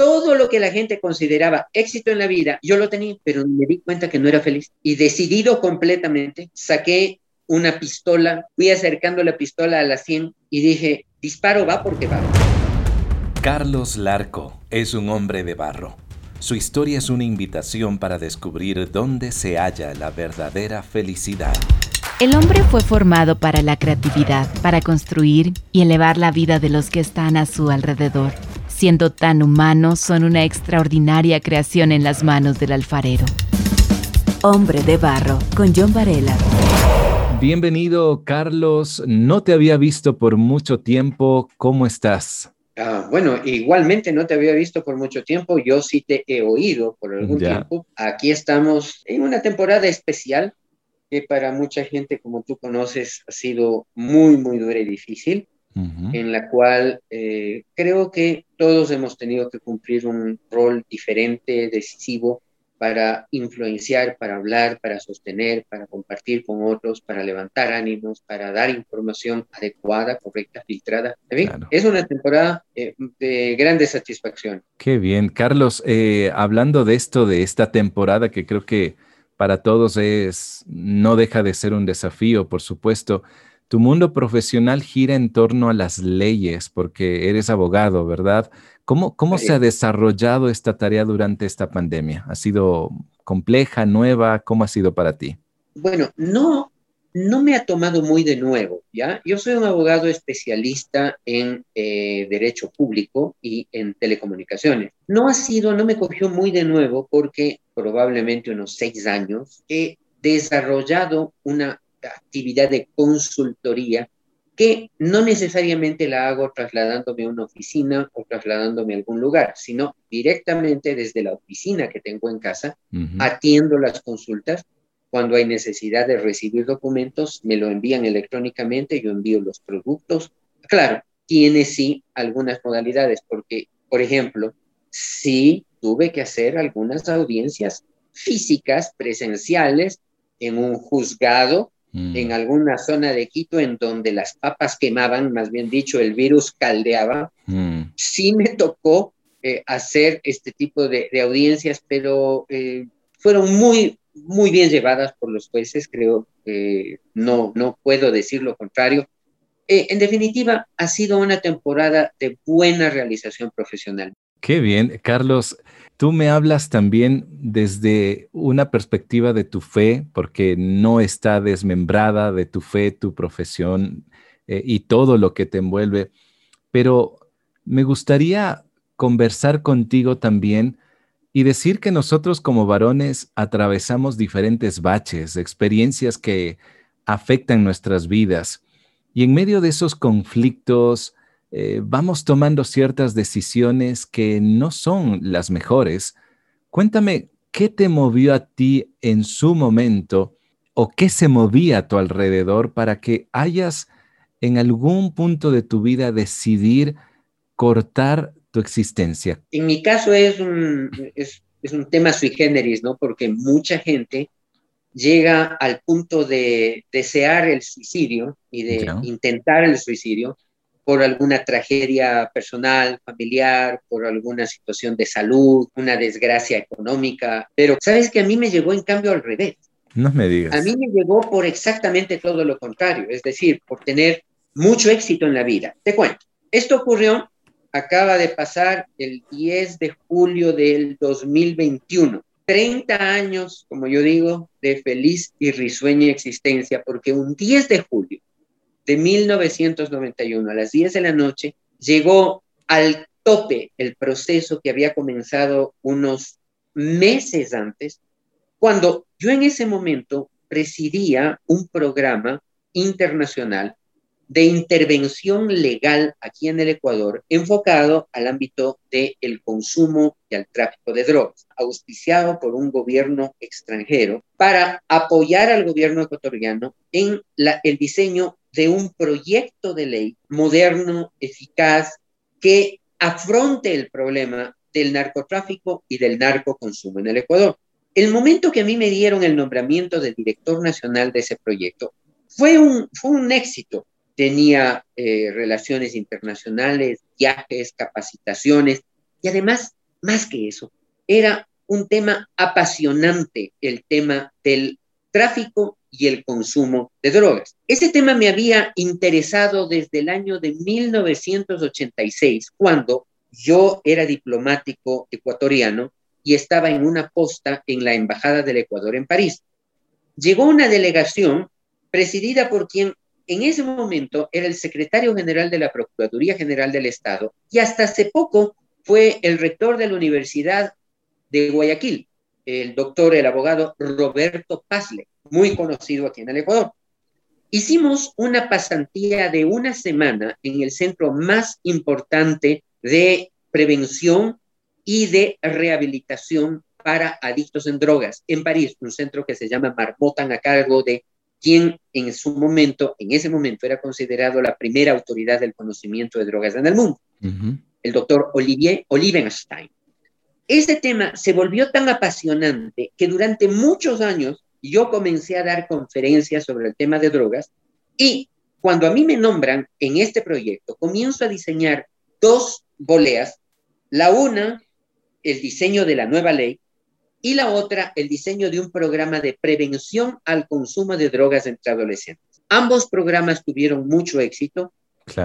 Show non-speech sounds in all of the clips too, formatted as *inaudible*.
todo lo que la gente consideraba éxito en la vida, yo lo tenía, pero me di cuenta que no era feliz. Y decidido completamente, saqué una pistola, fui acercando la pistola a la 100 y dije, disparo va porque va. Carlos Larco es un hombre de barro. Su historia es una invitación para descubrir dónde se halla la verdadera felicidad. El hombre fue formado para la creatividad, para construir y elevar la vida de los que están a su alrededor. Siendo tan humanos, son una extraordinaria creación en las manos del alfarero. Hombre de Barro, con John Varela. Bienvenido, Carlos. No te había visto por mucho tiempo. ¿Cómo estás? Ah, bueno, igualmente no te había visto por mucho tiempo, yo sí te he oído por algún tiempo. Aquí estamos en una temporada especial que para mucha gente, como tú conoces, ha sido muy, muy dura y difícil, en la cual eh, creo que todos hemos tenido que cumplir un rol diferente, decisivo, para influenciar, para hablar, para sostener, para compartir con otros, para levantar ánimos, para dar información adecuada, correcta, filtrada. Es una temporada eh, de grande satisfacción. Qué bien. Carlos, eh, hablando de esto, de esta temporada que creo que para todos es, no deja de ser un desafío, por supuesto. Tu mundo profesional gira en torno a las leyes, porque eres abogado, ¿verdad? ¿Cómo, cómo se ha desarrollado esta tarea durante esta pandemia? ¿Ha sido compleja, nueva? ¿Cómo ha sido para ti? Bueno, no, no me ha tomado muy de nuevo, ¿ya? Yo soy un abogado especialista en eh, derecho público y en telecomunicaciones. No ha sido, no me cogió muy de nuevo porque probablemente unos seis años he desarrollado una actividad de consultoría que no necesariamente la hago trasladándome a una oficina o trasladándome a algún lugar, sino directamente desde la oficina que tengo en casa, atiendo las consultas. Cuando hay necesidad de recibir documentos, me lo envían electrónicamente, yo envío los productos. Claro, tiene sí algunas modalidades, porque, por ejemplo, sí tuve que hacer algunas audiencias físicas, presenciales, en un juzgado Mm. en alguna zona de Quito en donde las papas quemaban, más bien dicho, el virus caldeaba. Mm. Sí me tocó eh, hacer este tipo de, audiencias, pero eh, fueron muy, muy bien llevadas por los jueces, creo que no, no puedo decir lo contrario. Eh, en definitiva, ha sido una temporada de buena realización profesional. Qué bien, Carlos. Tú me hablas también desde una perspectiva de tu fe, porque no está desmembrada de tu fe, tu profesión eh, y todo lo que te envuelve, pero me gustaría conversar contigo también y decir que nosotros como varones atravesamos diferentes baches, experiencias que afectan nuestras vidas. Y en medio de esos conflictos, eh, vamos tomando ciertas decisiones que no son las mejores. Cuéntame, ¿qué te movió a ti en su momento o qué se movía a tu alrededor para que hayas en algún punto de tu vida decidir cortar tu existencia? En mi caso es un, es, un tema sui generis, ¿no? Porque mucha gente llega al punto de desear el suicidio y de intentar el suicidio por alguna tragedia personal, familiar, por alguna situación de salud, una desgracia económica. Pero sabes que a mí me llegó en cambio al revés. No me digas. A mí me llegó por exactamente todo lo contrario, es decir, por tener mucho éxito en la vida. Te cuento, esto ocurrió, acaba de pasar el 10 de julio del 2021. 30 años, como yo digo, de feliz y risueña existencia, porque un 10 de julio de 1991 a las 10 de la noche, llegó al tope el proceso que había comenzado unos meses antes, cuando yo en ese momento presidía un programa internacional de intervención legal aquí en el Ecuador enfocado al ámbito del el consumo y al tráfico de drogas, auspiciado por un gobierno extranjero para apoyar al gobierno ecuatoriano en la, el diseño de un proyecto de ley moderno, eficaz, que afronte el problema del narcotráfico y del narcoconsumo en el Ecuador. El momento que a mí me dieron el nombramiento de director nacional de ese proyecto fue un, fue un éxito tenía eh, relaciones internacionales, viajes, capacitaciones y además más que eso, era un tema apasionante, el tema del tráfico y el consumo de drogas. Ese tema me había interesado desde el año de 1986, cuando yo era diplomático ecuatoriano y estaba en una posta en la Embajada del Ecuador en París. Llegó una delegación presidida por quien en ese momento era el secretario general de la Procuraduría General del Estado y hasta hace poco fue el rector de la Universidad de Guayaquil, el doctor, el abogado Roberto Pazle, muy conocido aquí en el Ecuador. Hicimos una pasantía de una semana en el centro más importante de prevención y de rehabilitación para adictos en drogas en París, un centro que se llama Marmotan a cargo de quien en su momento, en ese momento, era considerado la primera autoridad del conocimiento de drogas en el mundo, el doctor Olivier Olivenstein. Ese tema se volvió tan apasionante que durante muchos años yo comencé a dar conferencias sobre el tema de drogas y cuando a mí me nombran en este proyecto, comienzo a diseñar dos boleas, la una, el diseño de la nueva ley, y la otra, el diseño de un programa de prevención al consumo de drogas entre adolescentes. Ambos programas tuvieron mucho éxito,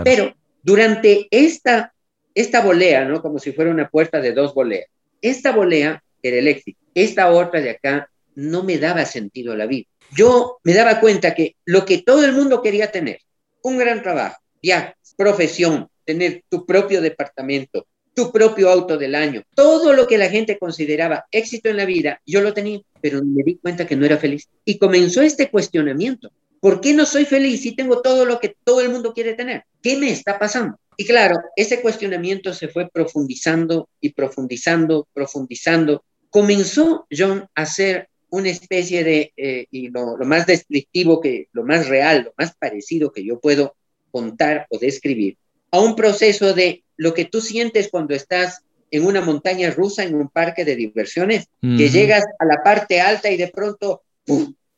pero durante esta, esta bolea, ¿no? Como si fuera una puerta de dos boleas, esta volea era el éxito. Esta otra de acá no me daba sentido a la vida. Yo me daba cuenta que lo que todo el mundo quería tener, un gran trabajo, viajes, profesión, tener tu propio departamento, tu propio auto del año, todo lo que la gente consideraba éxito en la vida, yo lo tenía, pero me di cuenta que no era feliz. Y comenzó este cuestionamiento. ¿Por qué no soy feliz si tengo todo lo que todo el mundo quiere tener? ¿Qué me está pasando? Y claro, ese cuestionamiento se fue profundizando y profundizando, profundizando. Comenzó John a ser una especie de, eh, y lo, lo, más descriptivo, que, lo más real, lo más parecido que yo puedo contar o describir, a un proceso de lo que tú sientes cuando estás en una montaña rusa, en un parque de diversiones, que llegas a la parte alta y de pronto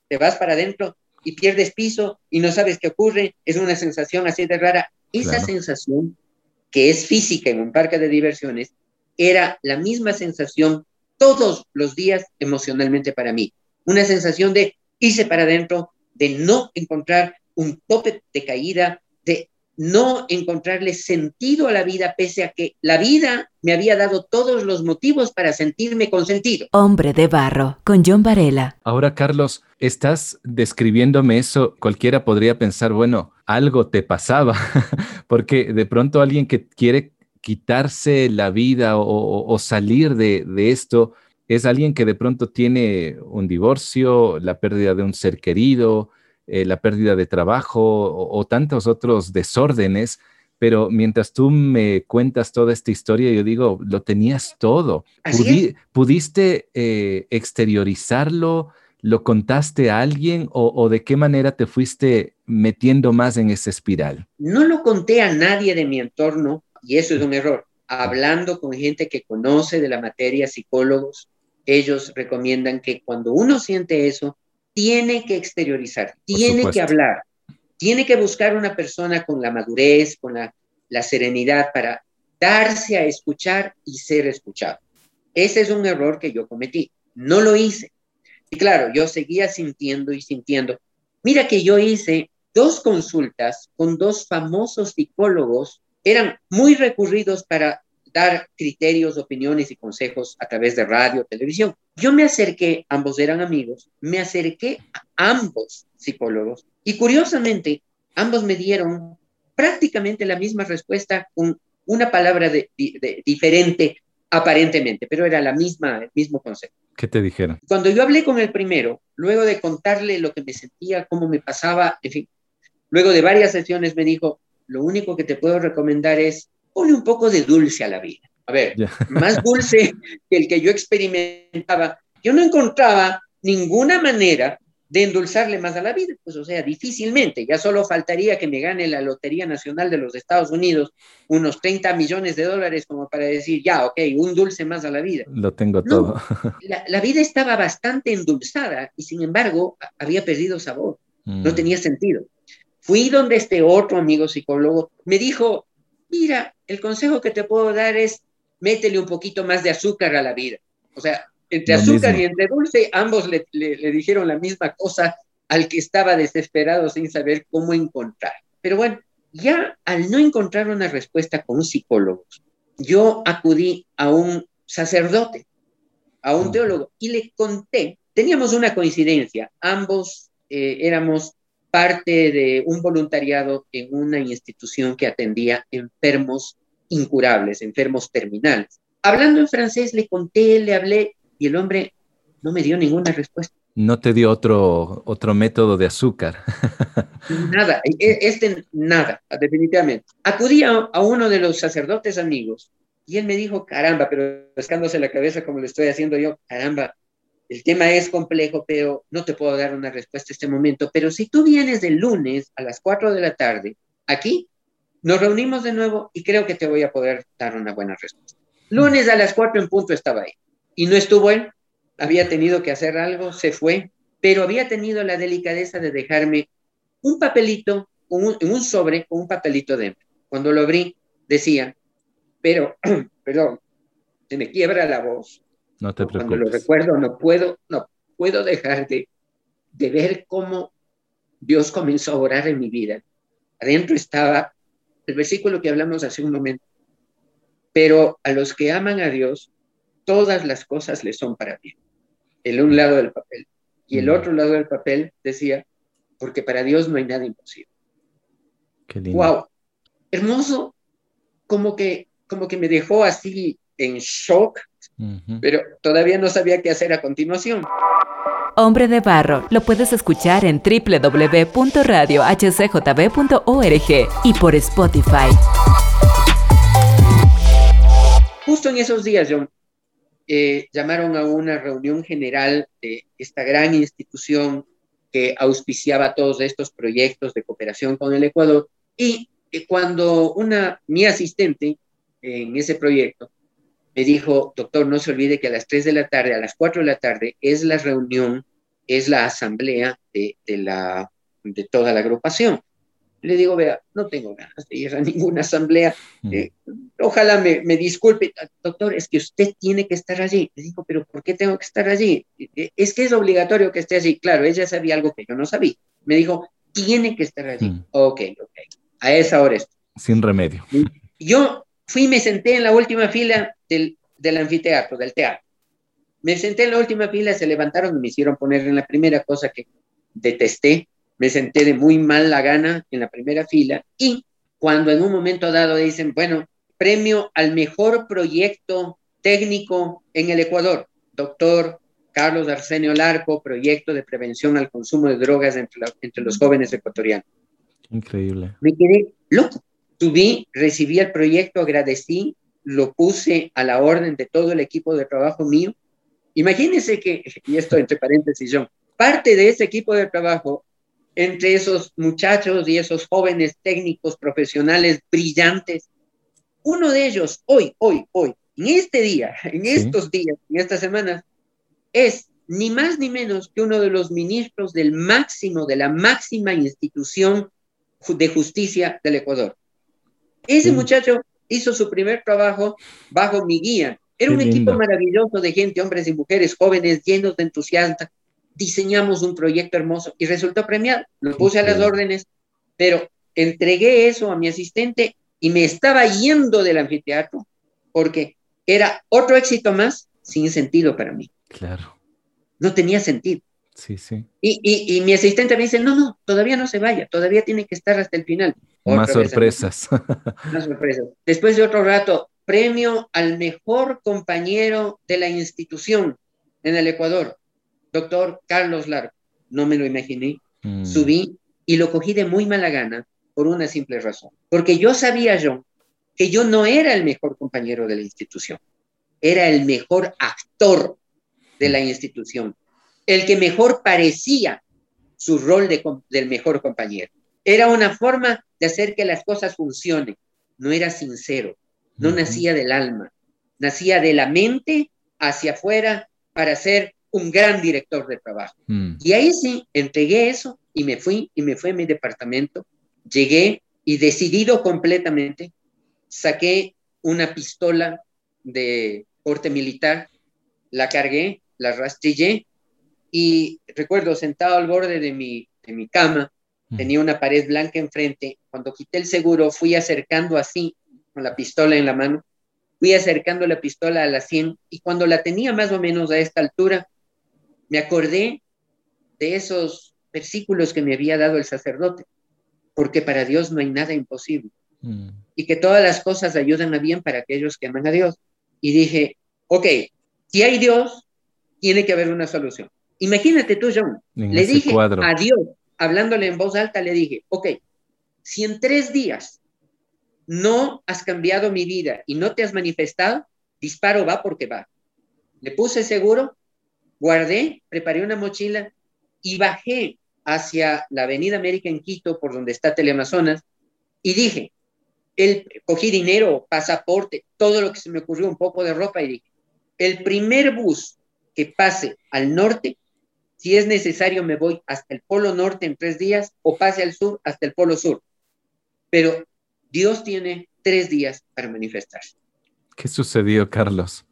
te vas para adentro y pierdes piso y no sabes qué ocurre, es una sensación así de rara. Esa sensación, que es física en un parque de diversiones, era la misma sensación todos los días emocionalmente para mí. Una sensación de irse para adentro, de no encontrar un tope de caída, no encontrarle sentido a la vida, pese a que la vida me había dado todos los motivos para sentirme consentido. Hombre de barro, con John Varela. Ahora, Carlos, estás describiéndome eso. Cualquiera podría pensar, bueno, algo te pasaba, *laughs* porque de pronto alguien que quiere quitarse la vida o, salir de, de esto es alguien que de pronto tiene un divorcio, la pérdida de un ser querido, eh, la pérdida de trabajo o, tantos otros desórdenes, pero mientras tú me cuentas toda esta historia, yo digo, lo tenías todo. ¿Pudiste eh, exteriorizarlo? ¿Lo contaste a alguien o, de qué manera te fuiste metiendo más en esa espiral? No lo conté a nadie de mi entorno y eso es un error. Hablando con gente que conoce de la materia, psicólogos, ellos recomiendan que cuando uno siente eso, tiene que exteriorizar, tiene que hablar, tiene que buscar una persona con la madurez, con la, la serenidad para darse a escuchar y ser escuchado. Ese es un error que yo cometí. No lo hice. Y claro, yo seguía sintiendo y sintiendo. Mira que yo hice dos consultas con dos famosos psicólogos, eran muy recurridos para dar criterios, opiniones y consejos a través de radio, televisión. Yo me acerqué, ambos eran amigos, me acerqué a ambos psicólogos y curiosamente ambos me dieron prácticamente la misma respuesta con una palabra de, diferente aparentemente, pero era la misma, el mismo concepto. ¿Qué te dijeron? Cuando yo hablé con el primero, luego de contarle lo que me sentía, cómo me pasaba, en fin, luego de varias sesiones me dijo, lo único que te puedo recomendar es pone un poco de dulce a la vida. A ver, *laughs* más dulce que el que yo experimentaba. Yo no encontraba ninguna manera de endulzarle más a la vida, pues o sea, difícilmente, ya solo faltaría que me gane la Lotería Nacional de los Estados Unidos unos 30 millones de dólares como para decir, ya, ok, un dulce más a la vida. Lo tengo todo. *laughs* La, la, vida estaba bastante endulzada y sin embargo había perdido sabor, no mm. tenía sentido. Fui donde este otro amigo psicólogo me dijo, mira, el consejo que te puedo dar es métele un poquito más de azúcar a la vida. O sea, entre azúcar y entre dulce, ambos le, le, dijeron la misma cosa al que estaba desesperado sin saber cómo encontrar. Pero bueno, ya al no encontrar una respuesta con un psicólogo, yo acudí a un sacerdote, a un teólogo, y le conté, teníamos una coincidencia, ambos eh, éramos parte de un voluntariado en una institución que atendía enfermos incurables, enfermos terminales. Hablando en francés, le conté, le hablé, y el hombre no me dio ninguna respuesta. No te dio otro, otro método de azúcar. *laughs* Nada, e, e, este nada, definitivamente. Acudí a, uno de los sacerdotes amigos y él me dijo, caramba, pero rascándose la cabeza como lo estoy haciendo yo, caramba, el tema es complejo, pero no te puedo dar una respuesta en este momento. Pero si tú vienes el lunes a las 4 de la tarde, aquí, nos reunimos de nuevo y creo que te voy a poder dar una buena respuesta. Lunes a las 4 en punto estaba ahí. Y no estuvo él, había tenido que hacer algo, se fue, pero había tenido la delicadeza de dejarme un papelito, un sobre, con un papelito dentro. Cuando lo abrí, decía, pero, *clears throat* perdón, se me quiebra la voz. No te preocupes. Cuando lo recuerdo, no puedo, no puedo dejar de, de ver cómo Dios comenzó a orar en mi vida. Adentro estaba el versículo que hablamos hace un momento. Pero a los que aman a Dios, todas las cosas les son para bien. El un lado del papel. Y el mm. otro lado del papel decía, porque para Dios no hay nada imposible. Qué lindo. Wow, hermoso, como que, como que me dejó así en shock, pero todavía no sabía qué hacer a continuación. Hombre de Barro lo puedes escuchar en www.radiohcjb.org y por Spotify. Justo en esos días, John, eh, llamaron a una reunión general de esta gran institución que auspiciaba todos estos proyectos de cooperación con el Ecuador y cuando una, mi asistente en ese proyecto me dijo, doctor, no se olvide que a las 3 de la tarde, a las 4 de la tarde, es la reunión, es la asamblea de, de, la, de toda la agrupación. Le digo, vea, no tengo ganas de ir a ninguna asamblea. Eh, ojalá me, me, disculpe, doctor, es que usted tiene que estar allí. Le digo, pero ¿por qué tengo que estar allí? Eh, es que es obligatorio que esté allí. Claro, ella sabía algo que yo no sabía. Me dijo, tiene que estar allí. Mm. Ok, ok. A esa hora está. Sin remedio. Yo fui y me senté en la última fila del, del anfiteatro, del teatro. Me senté en la última fila, se levantaron y me hicieron poner en la primera cosa que detesté, me senté de muy mal la gana en la primera fila y cuando en un momento dado dicen, bueno, premio al mejor proyecto técnico en el Ecuador, doctor Carlos Arsenio Larco, proyecto de prevención al consumo de drogas entre, entre los jóvenes ecuatorianos. Increíble. Me quedé loco. Subí, recibí el proyecto, agradecí, lo puse a la orden de todo el equipo de trabajo mío. Imagínense que, y esto entre paréntesis, yo, parte de ese equipo de trabajo entre esos muchachos y esos jóvenes técnicos profesionales brillantes. Uno de ellos, hoy, hoy, hoy, en este día, en estos días, en estas semanas, es ni más ni menos que uno de los ministros del máximo, de la máxima institución de justicia del Ecuador. Ese muchacho hizo su primer trabajo bajo mi guía. Era un equipo maravilloso de gente, hombres y mujeres jóvenes, llenos de entusiasmo, diseñamos un proyecto hermoso y resultó premiado. Lo puse a las órdenes, pero entregué eso a mi asistente y me estaba yendo del anfiteatro porque era otro éxito más sin sentido para mí. Claro. No tenía sentido. Sí, sí. Y, y, y mi asistente me dice, no, no, todavía no se vaya, todavía tiene que estar hasta el final. Más sorpresas. *laughs* Más sorpresas. Después de otro rato, premio al mejor compañero de la institución en el Ecuador doctor Carlos Largo. No me lo imaginé. Mm. Subí y lo cogí de muy mala gana por una simple razón. Porque yo sabía yo que yo no era el mejor compañero de la institución, era el mejor actor de la institución, el que mejor parecía su rol de, del mejor compañero. Era una forma de hacer que las cosas funcionen. No era sincero, no nacía del alma, nacía de la mente hacia afuera para ser un gran director de trabajo. Mm. Y ahí sí, entregué eso y me fui y me fui a mi departamento. Llegué y decidido completamente, saqué una pistola de porte militar, la cargué, la rastrillé y recuerdo sentado al borde de mi, de mi cama, tenía una pared blanca enfrente, cuando quité el seguro fui acercando así, con la pistola en la mano, fui acercando la pistola a la 100 y cuando la tenía más o menos a esta altura, me acordé de esos versículos que me había dado el sacerdote, porque para Dios no hay nada imposible mm. y que todas las cosas ayudan a bien para aquellos que aman a Dios. Y dije, ok, si hay Dios, tiene que haber una solución. Imagínate tú, John, le dije a Dios, hablándole en voz alta, le dije, ok, si en tres días no has cambiado mi vida y no te has manifestado, disparo va porque va. Le puse seguro, guardé, preparé una mochila y bajé hacia la Avenida América en Quito, por donde está Teleamazonas, y dije, el, cogí dinero, pasaporte, todo lo que se me ocurrió, un poco de ropa, y dije, el primer bus que pase al norte, si es necesario me voy hasta el Polo Norte en tres días o pase al sur hasta el Polo Sur. Pero Dios tiene tres días para manifestarse. ¿Qué sucedió, Carlos?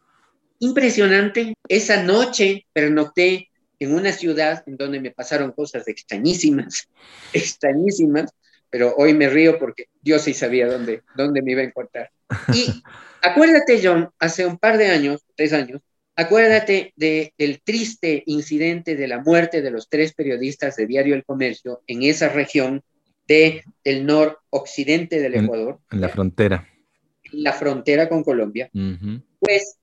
Impresionante. Esa noche pernocté en una ciudad en donde me pasaron cosas extrañísimas, *laughs* extrañísimas, pero hoy me río porque Dios sí sabía dónde, dónde me iba a encontrar. Y *laughs* acuérdate, John, hace un par de años, tres años, acuérdate del triste incidente de la muerte de los tres periodistas de Diario El Comercio en esa región de, del noroccidente del Ecuador. En, la frontera. En la frontera con Colombia. Pues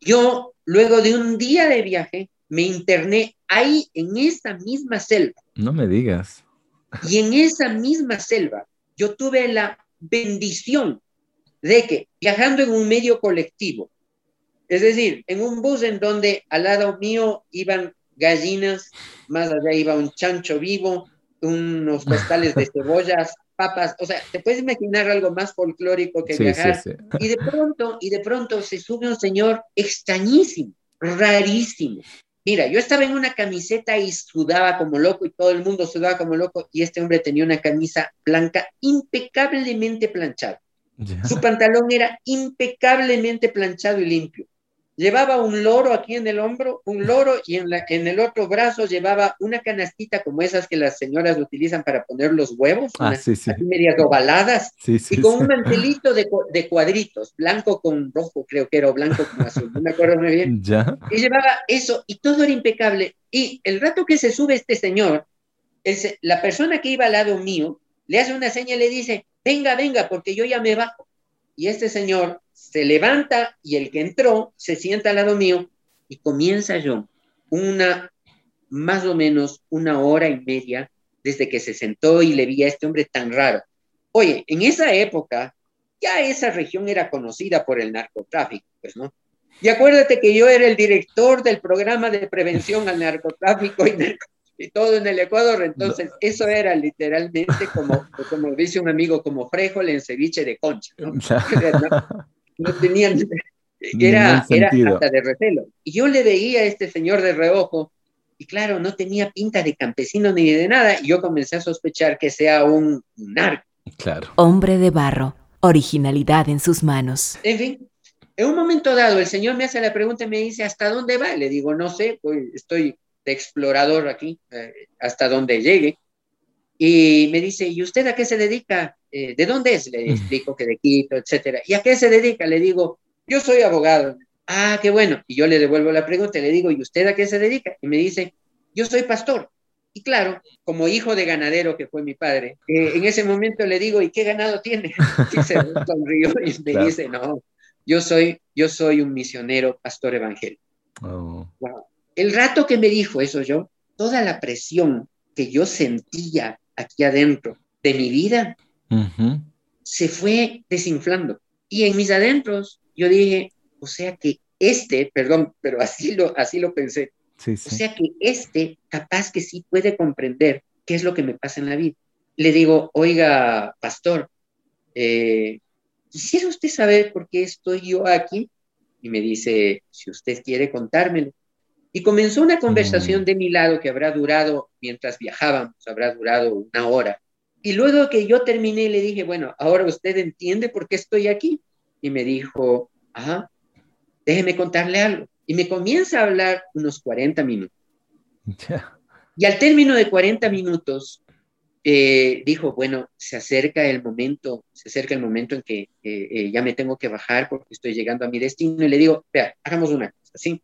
yo, luego de un día de viaje, me interné ahí en esa misma selva. No me digas. Y en esa misma selva yo tuve la bendición de que viajando en un medio colectivo, es decir, en un bus en donde al lado mío iban gallinas, más allá iba un chancho vivo, unos *laughs* costales de cebollas, papas, o sea, te puedes imaginar algo más folclórico que viajar. Y de pronto, y de pronto se sube un señor extrañísimo, rarísimo, Mira, yo estaba en una camiseta y sudaba como loco y todo el mundo sudaba como loco y este hombre tenía una camisa blanca impecablemente planchada. Su pantalón era impecablemente planchado y limpio. Llevaba un loro aquí en el hombro, un loro, y en, la, en el otro brazo llevaba una canastita como esas que las señoras utilizan para poner los huevos, ah, sí, sí. medias ovaladas, y con un mantelito de, de, cuadritos, blanco con rojo, creo que era, blanco con azul, no me acuerdo muy bien. ¿Ya? Y llevaba eso, y todo era impecable. Y el rato que se sube este señor, la persona que iba al lado mío le hace una seña y le dice, venga, venga, porque yo ya me bajo. Y este señor se levanta y el que entró se sienta al lado mío y comienza yo una, más o menos una hora y media desde que se sentó y le vi a este hombre tan raro. Oye, en esa época ya esa región era conocida por el narcotráfico, pues, ¿no? Y acuérdate que yo era el director del programa de prevención al narcotráfico y, *laughs* y todo en el Ecuador, entonces eso era literalmente como, *laughs* como dice un amigo, como frijol en ceviche de concha, ¿no? *laughs* *laughs* no tenían, era, era hasta de recelo. Y yo le veía a este señor de reojo, y claro, no tenía pinta de campesino ni de nada, y yo comencé a sospechar que sea un narco. Claro. Hombre de barro, originalidad en sus manos. En fin, en un momento dado, el señor me hace la pregunta y me dice, ¿hasta dónde va? Le digo, no sé, pues estoy de explorador aquí, eh, hasta donde llegue. Y me dice, ¿y usted a qué se dedica? Eh, ¿De dónde es? Le *laughs* explico que de Quito, etcétera. ¿Y a qué se dedica? Le digo, yo soy abogado. Ah, qué bueno. Y yo le devuelvo la pregunta le digo, ¿y usted a qué se dedica? Y me dice, yo soy pastor. Y claro, como hijo de ganadero que fue mi padre, eh, en ese momento le digo, ¿y qué ganado tiene? *laughs* Y se sonrió y me dice, no, yo soy, yo soy un misionero pastor evangélico. Oh. El rato que me dijo eso yo, toda la presión que yo sentía aquí adentro de mi vida se fue desinflando. Y en mis adentros yo dije, o sea que este, perdón, pero así lo, así lo pensé, o sea que este capaz que sí puede comprender qué es lo que me pasa en la vida. Le digo, oiga, pastor, eh, ¿quisiera usted saber por qué estoy yo aquí? Y me dice, si usted quiere contármelo. Y comenzó una conversación mm. de mi lado que habrá durado, mientras viajábamos, habrá durado una hora. Y luego que yo terminé, le dije, bueno, ahora usted entiende por qué estoy aquí. Y me dijo, ajá, déjeme contarle algo. Y me comienza a hablar unos 40 minutos. Y al término de 40 minutos, eh, dijo, bueno, se acerca el momento, se acerca el momento en que eh, ya me tengo que bajar porque estoy llegando a mi destino. Y le digo, vea, hagamos una cosa, ¿sí?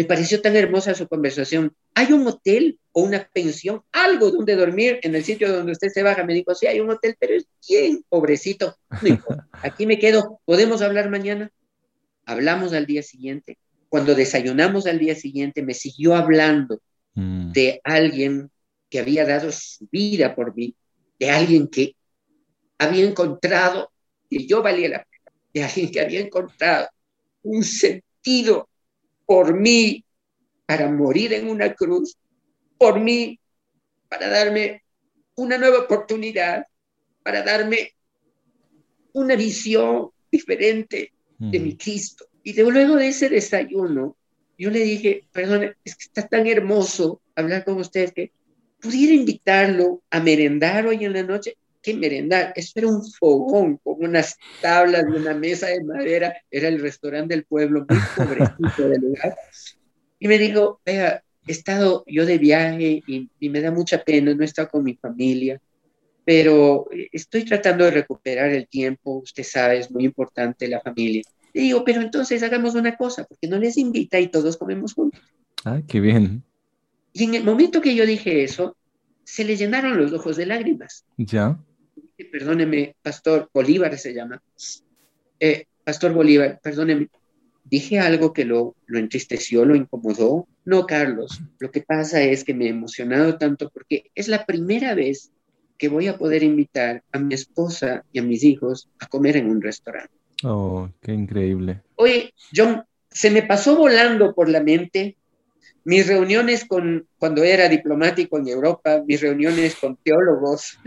Me pareció tan hermosa su conversación. ¿Hay un hotel o una pensión, algo donde dormir en el sitio donde usted se baja? Me dijo, sí, hay un hotel, pero es bien pobrecito. *laughs* Aquí me quedo. ¿Podemos hablar mañana? Hablamos al día siguiente. Cuando desayunamos al día siguiente, me siguió hablando mm. de alguien que había dado su vida por mí, de alguien que había encontrado que yo valía la pena, de alguien que había encontrado un sentido por mí para morir en una cruz, por mí para darme una nueva oportunidad, para darme una visión diferente de mi Cristo. Y de, luego de ese desayuno, yo le dije, perdón, es que está tan hermoso hablar con usted que pudiera invitarlo a merendar hoy en la noche. ¿Qué merendar? Eso era un fogón con unas tablas y una mesa de madera. Era el restaurante del pueblo, muy *laughs* pobrecito del lugar. Y me dijo, vea, he estado yo de viaje y, y me da mucha pena, no he estado con mi familia, pero estoy tratando de recuperar el tiempo. Usted sabe, es muy importante la familia. Y digo, pero entonces hagamos una cosa, porque no les invita y todos comemos juntos. Ah, qué bien. Y en el momento que yo dije eso, se le llenaron los ojos de lágrimas. Ya perdóneme, Pastor Bolívar se llama, eh, Pastor Bolívar, perdóneme, dije algo que lo, lo entristeció, lo incomodó. No, Carlos, lo que pasa es que me he emocionado tanto porque es la primera vez que voy a poder invitar a mi esposa y a mis hijos a comer en un restaurante. Oh, qué increíble. Oye, John, se me pasó volando por la mente mis reuniones con, cuando era diplomático en Europa, mis reuniones con teólogos,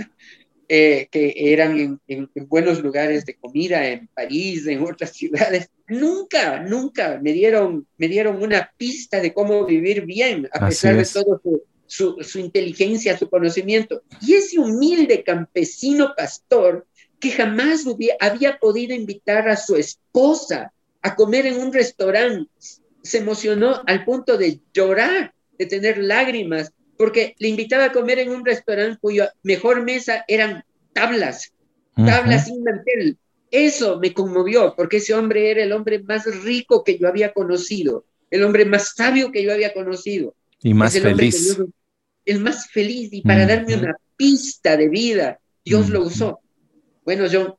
eh, que eran en, buenos lugares de comida, en París, en otras *laughs* ciudades, nunca, nunca me dieron, me dieron una pista de cómo vivir bien, a pesar de todo su, su, inteligencia, su conocimiento. Y ese humilde campesino pastor que jamás había podido invitar a su esposa a comer en un restaurante, se emocionó al punto de llorar, de tener lágrimas, porque le invitaba a comer en un restaurante cuya mejor mesa eran tablas, tablas sin mantel. Eso me conmovió, porque ese hombre era el hombre más rico que yo había conocido, el hombre más sabio que yo había conocido. Y más feliz. el más feliz, y para darme una pista de vida, Dios lo usó. Bueno, yo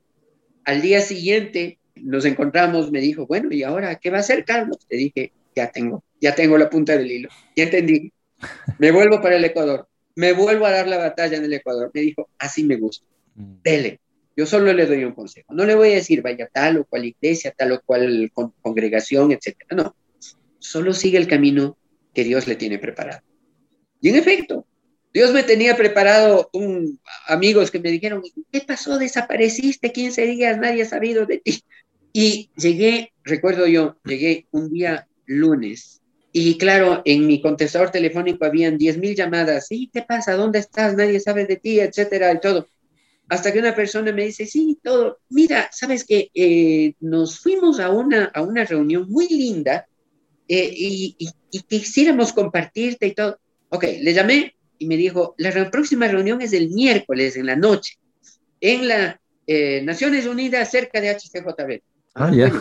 al día siguiente nos encontramos, me dijo, bueno, ¿y ahora qué va a hacer Carlos? Le dije, ya tengo, ya tengo la punta del hilo, ya entendí. Me vuelvo para el Ecuador, me vuelvo a dar la batalla en el Ecuador. Me dijo, así me gusta, mm. dele. Yo solo le doy un consejo. No le voy a decir, vaya tal o cual iglesia, tal o cual congregación, etcétera. No, solo sigue el camino que Dios le tiene preparado. Y en efecto, Dios me tenía preparado un, amigos que me dijeron, ¿qué pasó? Desapareciste 15 días, nadie ha sabido de ti. Y llegué, recuerdo yo, llegué un día lunes y claro, en mi contestador telefónico habían 10.000 llamadas. Sí, ¿qué pasa? ¿Dónde estás? Nadie sabe de ti, etcétera, y todo. Hasta que una persona me dice, sí, todo. Mira, sabes que eh, nos fuimos a una, a una reunión muy linda eh, y, y, quisiéramos compartirte y todo. Ok, le llamé y me dijo, la próxima reunión es el miércoles en la noche, en la eh, Naciones Unidas cerca de HCJB. Ah, ya.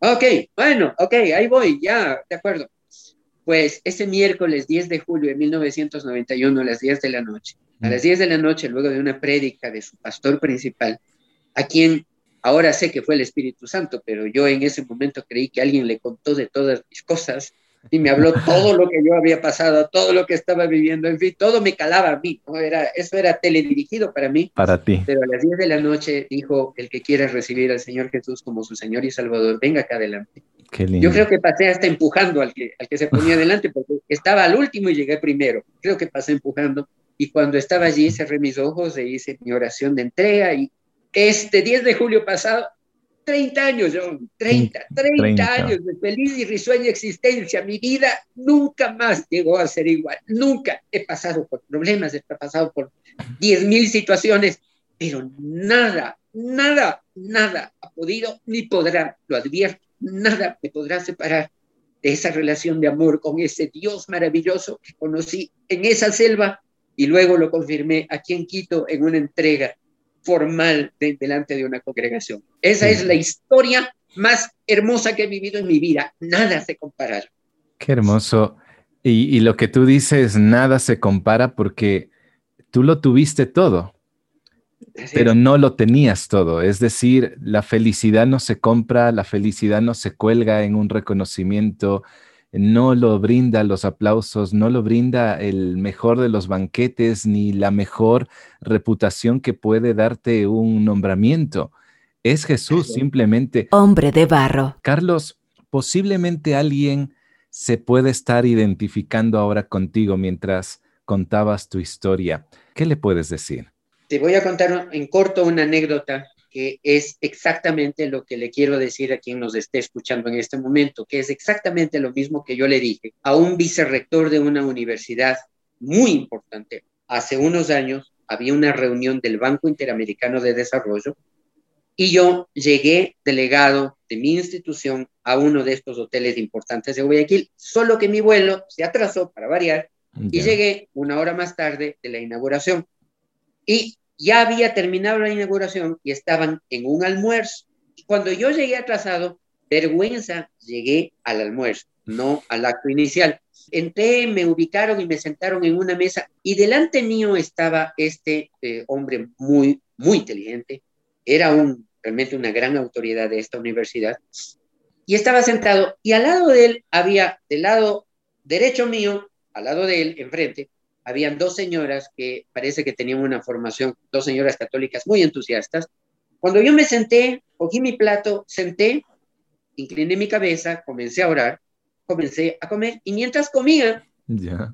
Ok, bueno, ok, ahí voy, ya, de acuerdo. Pues ese miércoles 10 de julio de 1991 a las 10 de la noche, a las 10 de la noche, luego de una prédica de su pastor principal, a quien ahora sé que fue el Espíritu Santo, pero yo en ese momento creí que alguien le contó de todas mis cosas y me habló todo lo que yo había pasado, todo lo que estaba viviendo, en fin, todo me calaba a mí, ¿no? Era, eso era teledirigido para mí. Para ti. Pero a las 10 de la noche dijo, el que quiera recibir al Señor Jesús como su Señor y Salvador, venga acá adelante. Qué lindo. Yo creo que pasé hasta empujando al que, al que se ponía *laughs* adelante, porque estaba al último y llegué primero. Creo que pasé empujando. Y cuando estaba allí cerré mis ojos e hice mi oración de entrega y este 10 de julio pasado 30 años, John, 30, 30, años de feliz y risueña existencia. Mi vida nunca más llegó a ser igual. Nunca he pasado por problemas, he pasado por 10.000 situaciones, pero nada, nada, nada ha podido ni podrá, lo advierto, nada me podrá separar de esa relación de amor con ese Dios maravilloso que conocí en esa selva y luego lo confirmé aquí en Quito en una entrega formal delante de una congregación. Esa es la historia más hermosa que he vivido en mi vida. Nada se compara. Qué hermoso. Y, y, lo que tú dices, nada se compara porque tú lo tuviste todo, pero no lo tenías todo. Es decir, la felicidad no se compra, la felicidad no se cuelga en un reconocimiento, no lo brinda los aplausos, no lo brinda el mejor de los banquetes ni la mejor reputación que puede darte un nombramiento. Es Jesús simplemente. Hombre de barro. Carlos, posiblemente alguien se puede estar identificando ahora contigo mientras contabas tu historia. ¿Qué le puedes decir? Te voy a contar en corto una anécdota que es exactamente lo que le quiero decir a quien nos esté escuchando en este momento, que es exactamente lo mismo que yo le dije a un vicerrector de una universidad muy importante. Hace unos años había una reunión del Banco Interamericano de Desarrollo y yo llegué delegado de mi institución a uno de estos hoteles importantes de Guayaquil, solo que mi vuelo se atrasó para variar y llegué una hora más tarde de la inauguración. Y ya había terminado la inauguración y estaban en un almuerzo. Cuando yo llegué atrasado, vergüenza, llegué al almuerzo, no al acto inicial. Entré, me ubicaron y me sentaron en una mesa y delante mío estaba este eh, hombre muy, muy inteligente. Era un, realmente una gran autoridad de esta universidad. Y estaba sentado y al lado de él había, del lado derecho mío, al lado de él, enfrente, habían dos señoras que parece que tenían una formación, dos señoras católicas muy entusiastas. Cuando yo me senté, cogí mi plato, senté, incliné mi cabeza, comencé a orar, comencé a comer y mientras comía,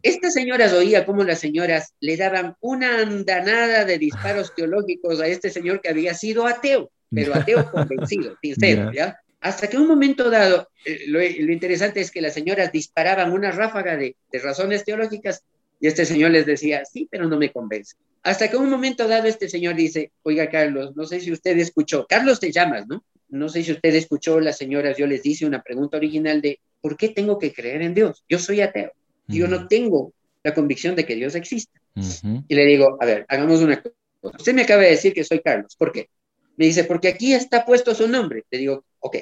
estas señoras oía cómo las señoras le daban una andanada de disparos *laughs* teológicos a este señor que había sido ateo, pero ateo *laughs* convencido, sincero, ¿ya? Hasta que un momento dado, eh, lo, interesante es que las señoras disparaban una ráfaga de, de razones teológicas y este señor les decía, sí, pero no me convence. Hasta que un momento dado este señor dice, oiga Carlos, no sé si usted escuchó, Carlos te llamas, ¿no? No sé si usted escuchó, las señoras, yo les hice una pregunta original de, ¿por qué tengo que creer en Dios? Yo soy ateo. Yo no tengo la convicción de que Dios existe. Y le digo, a ver, hagamos una cosa. Usted me acaba de decir que soy Carlos. ¿Por qué? Me dice, porque aquí está puesto su nombre. Le digo, ok,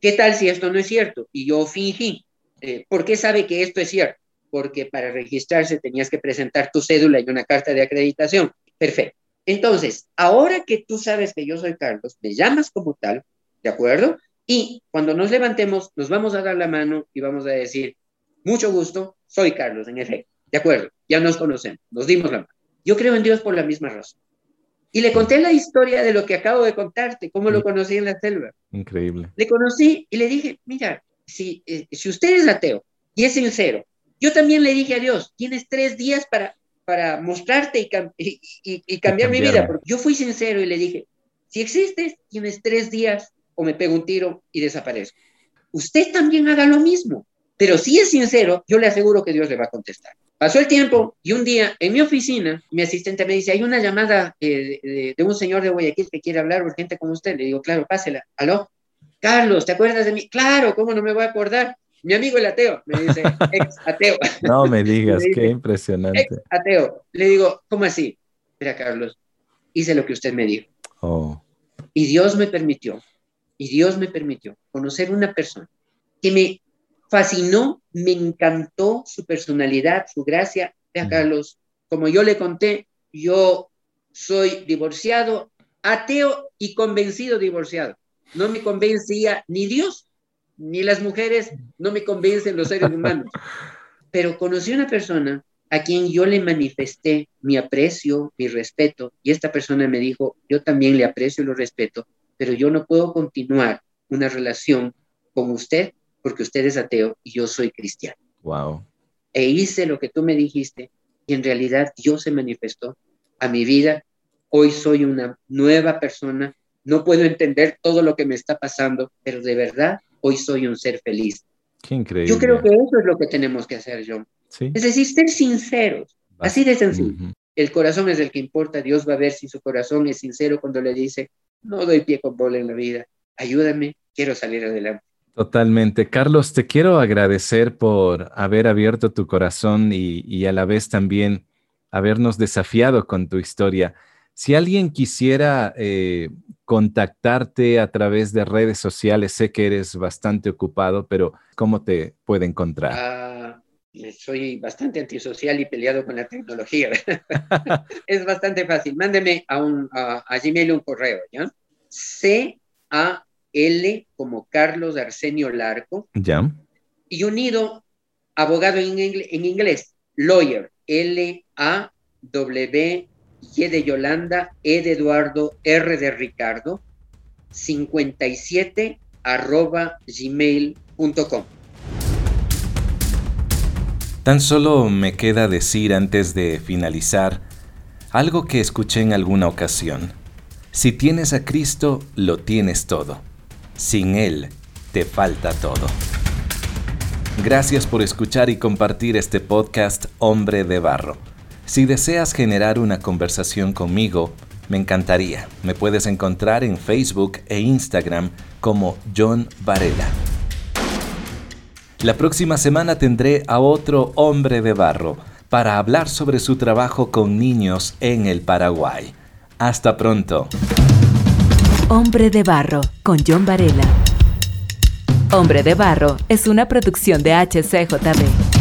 ¿qué tal si esto no es cierto? Y yo fingí. Eh, ¿Por qué sabe que esto es cierto? Porque para registrarse tenías que presentar tu cédula y una carta de acreditación. Perfecto. Entonces, ahora que tú sabes que yo soy Carlos, me llamas como tal, ¿de acuerdo? Y cuando nos levantemos, nos vamos a dar la mano y vamos a decir, mucho gusto, soy Carlos, en efecto. De acuerdo, ya nos conocemos, nos dimos la mano. Yo creo en Dios por la misma razón. Y le conté la historia de lo que acabo de contarte, cómo lo conocí en la selva. Increíble. Le conocí y le dije, mira, si, eh, si usted es ateo y es sincero yo también le dije a Dios, tienes tres días para, para mostrarte y, y, cambiar mi vida. Porque yo fui sincero y le dije, si existes, tienes tres días o me pego un tiro y desaparezco. Usted también haga lo mismo. Pero si es sincero, yo le aseguro que Dios le va a contestar. Pasó el tiempo y un día en mi oficina, mi asistente me dice, hay una llamada eh, de, de, un señor de Guayaquil que quiere hablar urgente con usted. Le digo, claro, pásela. ¿Aló? Carlos, ¿te acuerdas de mí? Claro, ¿cómo no me voy a acordar? Mi amigo el ateo, me dice, ex ateo. *laughs* No me digas, qué impresionante. Ex ateo. Le digo, ¿cómo así? Mira, Carlos, hice lo que usted me dijo. Oh. Y Dios me permitió, y Dios me permitió conocer una persona que me fascinó, me encantó su personalidad, su gracia. Vea, Carlos, como yo le conté, yo soy divorciado, ateo y convencido divorciado. No me convencía ni Dios ni las mujeres no me convencen los seres humanos. *laughs* Pero conocí una persona a quien yo le manifesté mi aprecio, mi respeto, y esta persona me dijo, yo también le aprecio y lo respeto, pero yo no puedo continuar una relación con usted porque usted es ateo y yo soy cristiano. Wow. E hice lo que tú me dijiste y en realidad Dios se manifestó a mi vida. Hoy soy una nueva persona. No puedo entender todo lo que me está pasando, pero de verdad hoy soy un ser feliz. Qué increíble. Yo creo que eso es lo que tenemos que hacer, John. ¿Sí? Es decir, ser sinceros, así de sencillo. El corazón es el que importa, Dios va a ver si su corazón es sincero cuando le dice, no doy pie con bola en la vida, ayúdame, quiero salir adelante. Totalmente. Carlos, te quiero agradecer por haber abierto tu corazón y, a la vez también habernos desafiado con tu historia. Si alguien quisiera eh, contactarte a través de redes sociales, sé que eres bastante ocupado, pero ¿cómo te puede encontrar? Ah, soy bastante antisocial y peleado con la tecnología. *laughs* *laughs* es bastante fácil. Mándeme a, un, a, a Gmail un correo, ¿ya? C A L como Carlos Arsenio Larco. Ya. Y unido, abogado en, en inglés, lawyer, L-A-W, Y de Yolanda, E de Eduardo, R de Ricardo, 57 arroba gmail.com. Tan solo me queda decir antes de finalizar algo que escuché en alguna ocasión. Si tienes a Cristo, lo tienes todo. Sin Él, te falta todo. Gracias por escuchar y compartir este podcast Hombre de Barro. Si deseas generar una conversación conmigo, me encantaría. Me puedes encontrar en Facebook e Instagram como John Varela. La próxima semana tendré a otro hombre de barro para hablar sobre su trabajo con niños en el Paraguay. Hasta pronto. Hombre de Barro con John Varela. Hombre de Barro es una producción de HCJB.